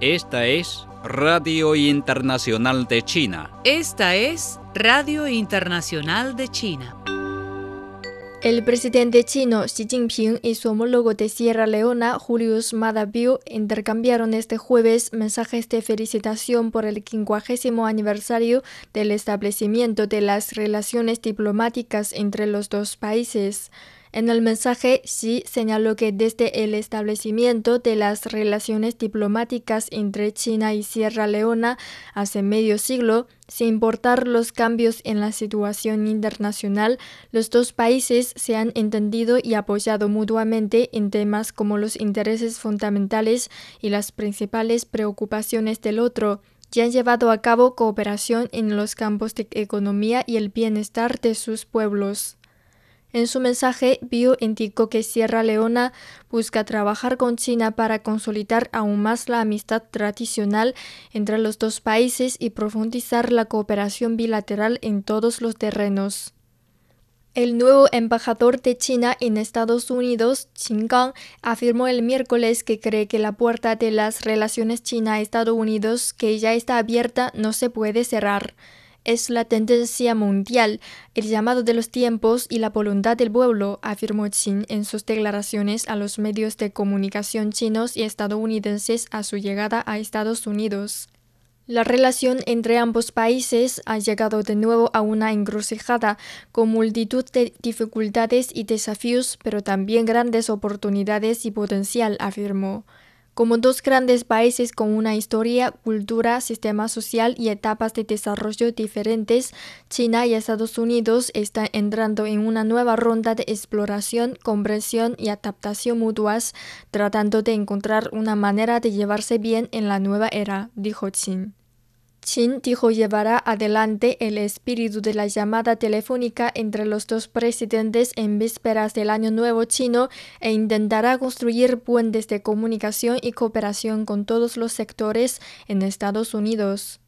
Esta es Radio Internacional de China. Esta es Radio Internacional de China. El presidente chino Xi Jinping y su homólogo de Sierra Leona, Julius Madabio, intercambiaron este jueves mensajes de felicitación por el quincuagésimo aniversario del establecimiento de las relaciones diplomáticas entre los dos países. En el mensaje, Xi señaló que desde el establecimiento de las relaciones diplomáticas entre China y Sierra Leona hace medio siglo, sin importar los cambios en la situación internacional, los dos países se han entendido y apoyado mutuamente en temas como los intereses fundamentales y las principales preocupaciones del otro y han llevado a cabo cooperación en los campos de economía y el bienestar de sus pueblos. En su mensaje, Bio indicó que Sierra Leona busca trabajar con China para consolidar aún más la amistad tradicional entre los dos países y profundizar la cooperación bilateral en todos los terrenos. El nuevo embajador de China en Estados Unidos, Qin Gang, afirmó el miércoles que cree que la puerta de las relaciones China-Estados Unidos, que ya está abierta, no se puede cerrar es la tendencia mundial, el llamado de los tiempos y la voluntad del pueblo, afirmó Qin en sus declaraciones a los medios de comunicación chinos y estadounidenses a su llegada a Estados Unidos. La relación entre ambos países ha llegado de nuevo a una encrucijada, con multitud de dificultades y desafíos, pero también grandes oportunidades y potencial, afirmó. Como dos grandes países con una historia, cultura, sistema social y etapas de desarrollo diferentes, China y Estados Unidos están entrando en una nueva ronda de exploración, comprensión y adaptación mutuas, tratando de encontrar una manera de llevarse bien en la nueva era, dijo Qin. Qin dijo llevará adelante el espíritu de la llamada telefónica entre los dos presidentes en vísperas del Año Nuevo chino e intentará construir puentes de comunicación y cooperación con todos los sectores en Estados Unidos.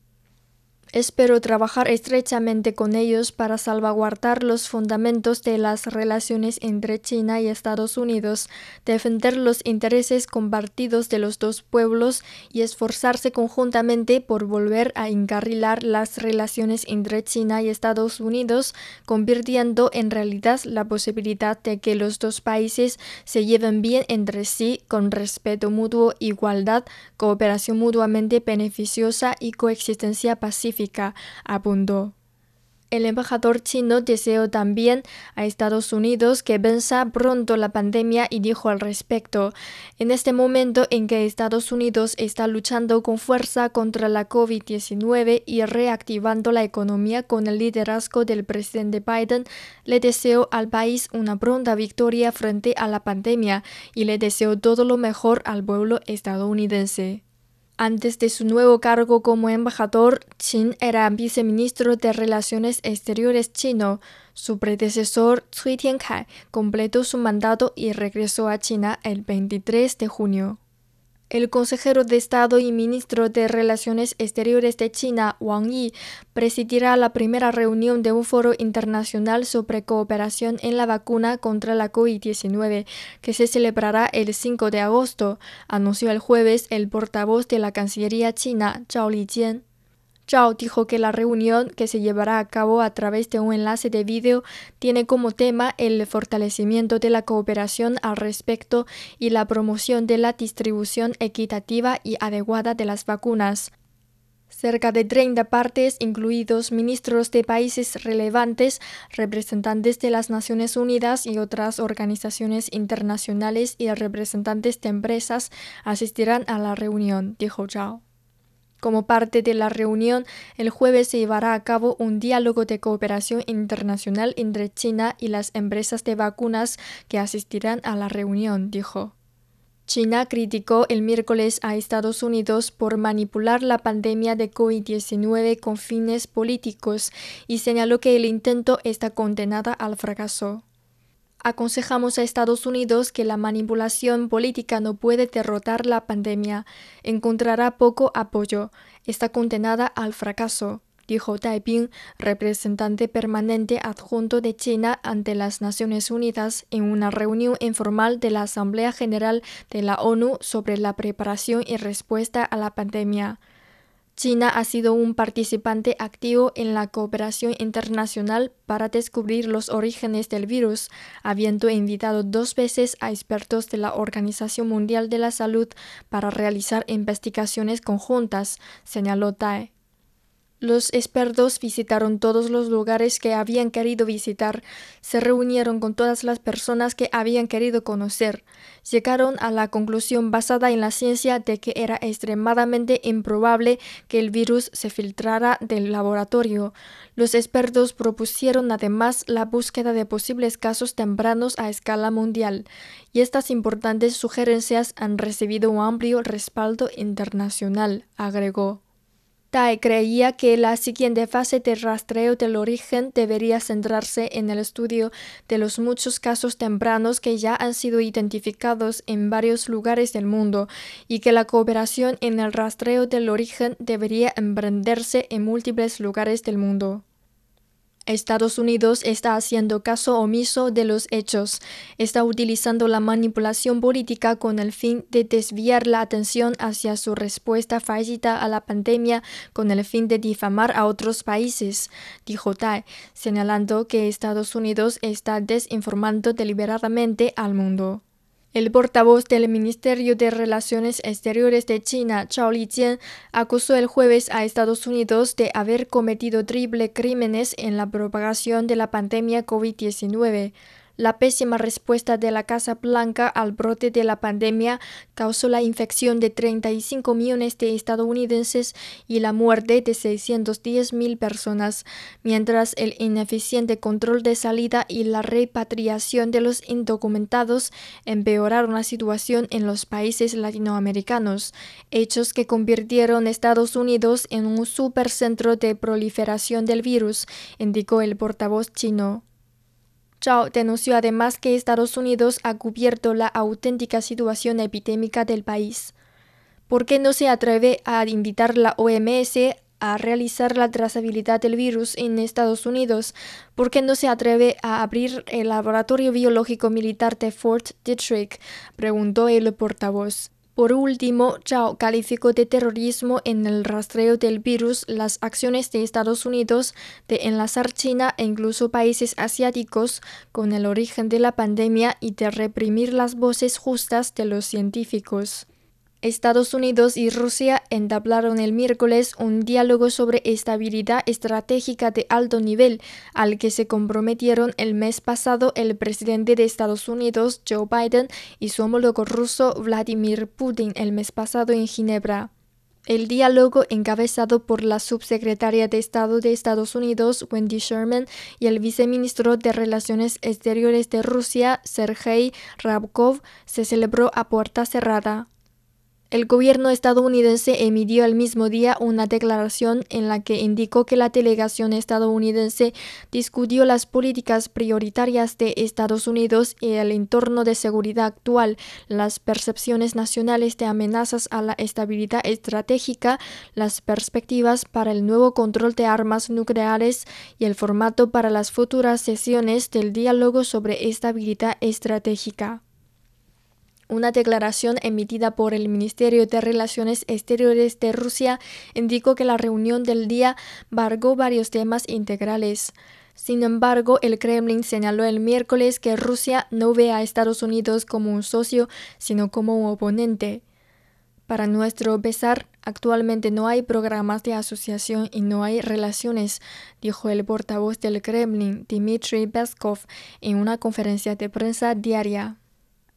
Espero trabajar estrechamente con ellos para salvaguardar los fundamentos de las relaciones entre China y Estados Unidos, defender los intereses compartidos de los dos pueblos y esforzarse conjuntamente por volver a encarrilar las relaciones entre China y Estados Unidos, convirtiendo en realidad la posibilidad de que los dos países se lleven bien entre sí con respeto mutuo, igualdad, cooperación mutuamente beneficiosa y coexistencia pacífica abundó. El embajador chino deseó también a Estados Unidos que venza pronto la pandemia y dijo al respecto, en este momento en que Estados Unidos está luchando con fuerza contra la COVID-19 y reactivando la economía con el liderazgo del presidente Biden, le deseo al país una pronta victoria frente a la pandemia y le deseo todo lo mejor al pueblo estadounidense. Antes de su nuevo cargo como embajador, Qin era viceministro de Relaciones Exteriores chino. Su predecesor, Cui Tiankai, completó su mandato y regresó a China el 23 de junio. El consejero de Estado y ministro de Relaciones Exteriores de China, Wang Yi, presidirá la primera reunión de un foro internacional sobre cooperación en la vacuna contra la COVID-19, que se celebrará el 5 de agosto, anunció el jueves el portavoz de la Cancillería china, Zhao Lijian. Zhao dijo que la reunión, que se llevará a cabo a través de un enlace de vídeo, tiene como tema el fortalecimiento de la cooperación al respecto y la promoción de la distribución equitativa y adecuada de las vacunas. Cerca de 30 partes, incluidos ministros de países relevantes, representantes de las Naciones Unidas y otras organizaciones internacionales y representantes de empresas, asistirán a la reunión, dijo Zhao. Como parte de la reunión, el jueves se llevará a cabo un diálogo de cooperación internacional entre China y las empresas de vacunas que asistirán a la reunión, dijo. China criticó el miércoles a Estados Unidos por manipular la pandemia de COVID-19 con fines políticos y señaló que el intento está condenada al fracaso. Aconsejamos a Estados Unidos que la manipulación política no puede derrotar la pandemia. Encontrará poco apoyo. Está condenada al fracaso, dijo Taiping, representante permanente adjunto de China ante las Naciones Unidas en una reunión informal de la Asamblea General de la ONU sobre la preparación y respuesta a la pandemia. China ha sido un participante activo en la cooperación internacional para descubrir los orígenes del virus, habiendo invitado dos veces a expertos de la Organización Mundial de la Salud para realizar investigaciones conjuntas, señaló Tai. Los expertos visitaron todos los lugares que habían querido visitar, se reunieron con todas las personas que habían querido conocer. Llegaron a la conclusión basada en la ciencia de que era extremadamente improbable que el virus se filtrara del laboratorio. Los expertos propusieron además la búsqueda de posibles casos tempranos a escala mundial, y estas importantes sugerencias han recibido un amplio respaldo internacional, agregó. Tai creía que la siguiente fase de rastreo del origen debería centrarse en el estudio de los muchos casos tempranos que ya han sido identificados en varios lugares del mundo y que la cooperación en el rastreo del origen debería emprenderse en múltiples lugares del mundo. Estados Unidos está haciendo caso omiso de los hechos, está utilizando la manipulación política con el fin de desviar la atención hacia su respuesta fallida a la pandemia con el fin de difamar a otros países, dijo Tai, señalando que Estados Unidos está desinformando deliberadamente al mundo. El portavoz del Ministerio de Relaciones Exteriores de China, Zhao Lijian, acusó el jueves a Estados Unidos de haber cometido triple crímenes en la propagación de la pandemia COVID-19. La pésima respuesta de la Casa Blanca al brote de la pandemia causó la infección de 35 millones de estadounidenses y la muerte de 610 mil personas, mientras el ineficiente control de salida y la repatriación de los indocumentados empeoraron la situación en los países latinoamericanos, hechos que convirtieron Estados Unidos en un supercentro de proliferación del virus, indicó el portavoz chino. Zhao denunció además que Estados Unidos ha cubierto la auténtica situación epidémica del país. ¿Por qué no se atreve a invitar la OMS a realizar la trazabilidad del virus en Estados Unidos? ¿Por qué no se atreve a abrir el laboratorio biológico militar de Fort Detrick? preguntó el portavoz. Por último, Chao calificó de terrorismo en el rastreo del virus las acciones de Estados Unidos de enlazar China e incluso países asiáticos con el origen de la pandemia y de reprimir las voces justas de los científicos. Estados Unidos y Rusia entablaron el miércoles un diálogo sobre estabilidad estratégica de alto nivel, al que se comprometieron el mes pasado el presidente de Estados Unidos, Joe Biden, y su homólogo ruso, Vladimir Putin, el mes pasado en Ginebra. El diálogo, encabezado por la subsecretaria de Estado de Estados Unidos, Wendy Sherman, y el viceministro de Relaciones Exteriores de Rusia, Sergei Rabkov, se celebró a puerta cerrada. El gobierno estadounidense emitió el mismo día una declaración en la que indicó que la delegación estadounidense discutió las políticas prioritarias de Estados Unidos y el entorno de seguridad actual, las percepciones nacionales de amenazas a la estabilidad estratégica, las perspectivas para el nuevo control de armas nucleares y el formato para las futuras sesiones del diálogo sobre estabilidad estratégica. Una declaración emitida por el Ministerio de Relaciones Exteriores de Rusia indicó que la reunión del día bargó varios temas integrales. Sin embargo, el Kremlin señaló el miércoles que Rusia no ve a Estados Unidos como un socio, sino como un oponente. Para nuestro pesar, actualmente no hay programas de asociación y no hay relaciones, dijo el portavoz del Kremlin, Dmitry Peskov, en una conferencia de prensa diaria.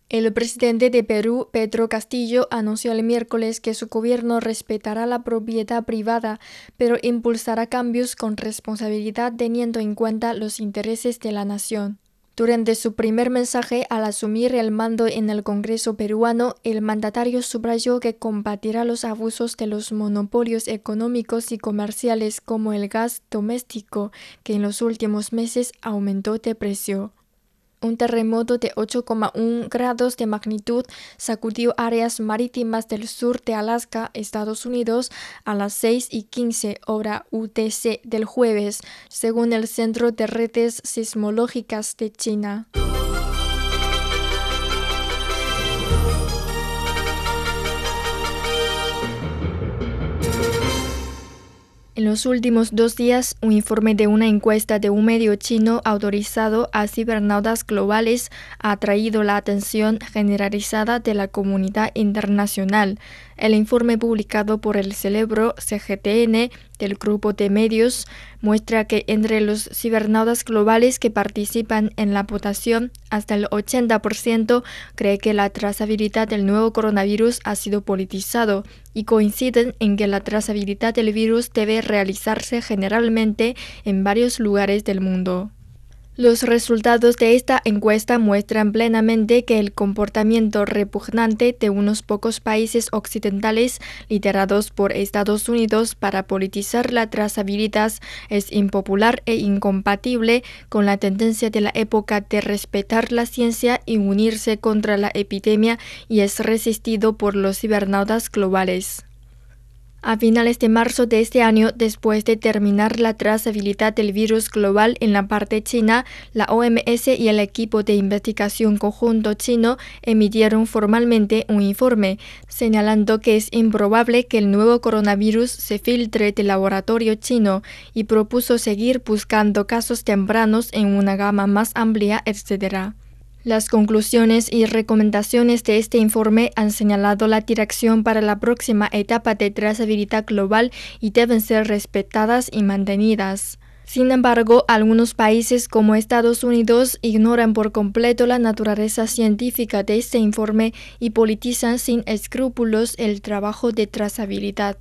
El presidente de Perú, Pedro Castillo, anunció el miércoles que su gobierno respetará la propiedad privada, pero impulsará cambios con responsabilidad teniendo en cuenta los intereses de la nación. Durante su primer mensaje al asumir el mando en el Congreso peruano, el mandatario subrayó que combatirá los abusos de los monopolios económicos y comerciales como el gas doméstico, que en los últimos meses aumentó de precio. Un terremoto de 8,1 grados de magnitud sacudió áreas marítimas del sur de Alaska, Estados Unidos, a las 6 y 15 hora UTC del jueves, según el Centro de Redes Sismológicas de China. Los últimos dos días, un informe de una encuesta de un medio chino autorizado a cibernautas globales ha atraído la atención generalizada de la comunidad internacional. El informe publicado por el cerebro CGTN del grupo de medios muestra que entre los cibernautas globales que participan en la votación, hasta el 80% cree que la trazabilidad del nuevo coronavirus ha sido politizado y coinciden en que la trazabilidad del virus debe realizarse generalmente en varios lugares del mundo. Los resultados de esta encuesta muestran plenamente que el comportamiento repugnante de unos pocos países occidentales liderados por Estados Unidos para politizar la trazabilidad es impopular e incompatible con la tendencia de la época de respetar la ciencia y unirse contra la epidemia y es resistido por los cibernautas globales. A finales de marzo de este año, después de terminar la trazabilidad del virus global en la parte china, la OMS y el equipo de investigación conjunto chino emitieron formalmente un informe, señalando que es improbable que el nuevo coronavirus se filtre del laboratorio chino y propuso seguir buscando casos tempranos en una gama más amplia, etc. Las conclusiones y recomendaciones de este informe han señalado la dirección para la próxima etapa de trazabilidad global y deben ser respetadas y mantenidas. Sin embargo, algunos países como Estados Unidos ignoran por completo la naturaleza científica de este informe y politizan sin escrúpulos el trabajo de trazabilidad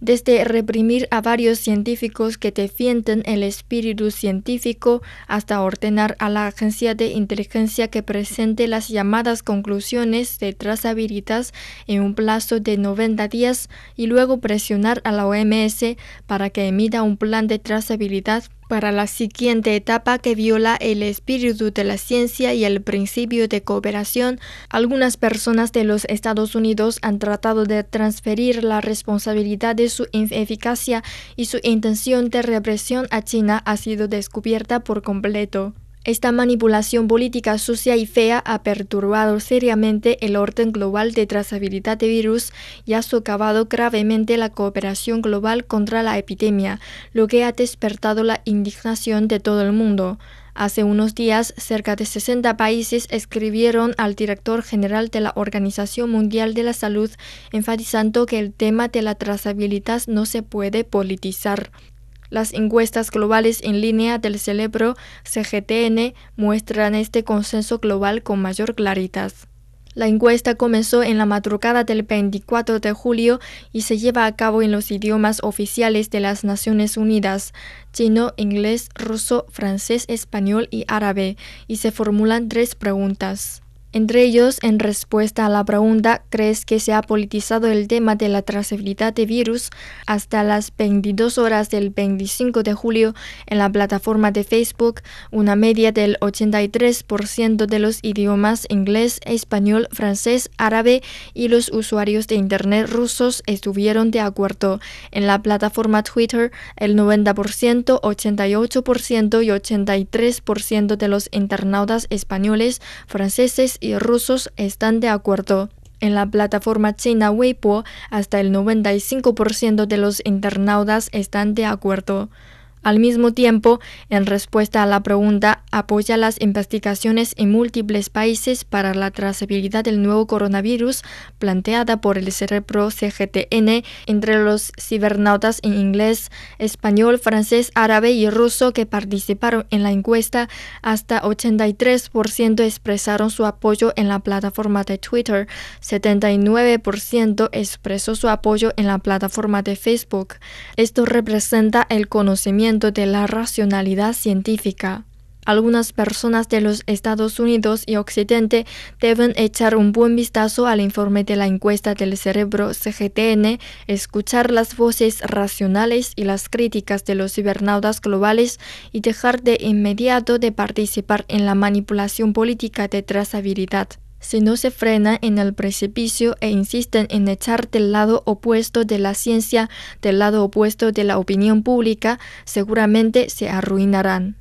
desde reprimir a varios científicos que defienden el espíritu científico hasta ordenar a la agencia de inteligencia que presente las llamadas conclusiones de trazabilidad en un plazo de 90 días y luego presionar a la OMS para que emita un plan de trazabilidad para la siguiente etapa que viola el espíritu de la ciencia y el principio de cooperación, algunas personas de los Estados Unidos han tratado de transferir la responsabilidad de su ineficacia y su intención de represión a China ha sido descubierta por completo. Esta manipulación política sucia y fea ha perturbado seriamente el orden global de trazabilidad de virus y ha socavado gravemente la cooperación global contra la epidemia, lo que ha despertado la indignación de todo el mundo. Hace unos días, cerca de 60 países escribieron al director general de la Organización Mundial de la Salud, enfatizando que el tema de la trazabilidad no se puede politizar. Las encuestas globales en línea del cerebro CGTN muestran este consenso global con mayor claridad. La encuesta comenzó en la madrugada del 24 de julio y se lleva a cabo en los idiomas oficiales de las Naciones Unidas, chino, inglés, ruso, francés, español y árabe, y se formulan tres preguntas. Entre ellos, en respuesta a la pregunta ¿crees que se ha politizado el tema de la trazabilidad de virus? Hasta las 22 horas del 25 de julio, en la plataforma de Facebook, una media del 83% de los idiomas inglés, español, francés, árabe y los usuarios de Internet rusos estuvieron de acuerdo. En la plataforma Twitter, el 90%, 88% y 83% de los internautas españoles, franceses y rusos están de acuerdo. En la plataforma china Weibo, hasta el 95% de los internautas están de acuerdo. Al mismo tiempo, en respuesta a la pregunta, apoya las investigaciones en múltiples países para la trazabilidad del nuevo coronavirus planteada por el cerebro CGTN entre los cibernautas en inglés, español, francés, árabe y ruso que participaron en la encuesta. Hasta 83% expresaron su apoyo en la plataforma de Twitter, 79% expresó su apoyo en la plataforma de Facebook. Esto representa el conocimiento de la racionalidad científica. algunas personas de los Estados Unidos y Occidente deben echar un buen vistazo al informe de la encuesta del cerebro CGTN, escuchar las voces racionales y las críticas de los cibernautas globales y dejar de inmediato de participar en la manipulación política de trazabilidad. Si no se frena en el precipicio e insisten en echar del lado opuesto de la ciencia, del lado opuesto de la opinión pública, seguramente se arruinarán.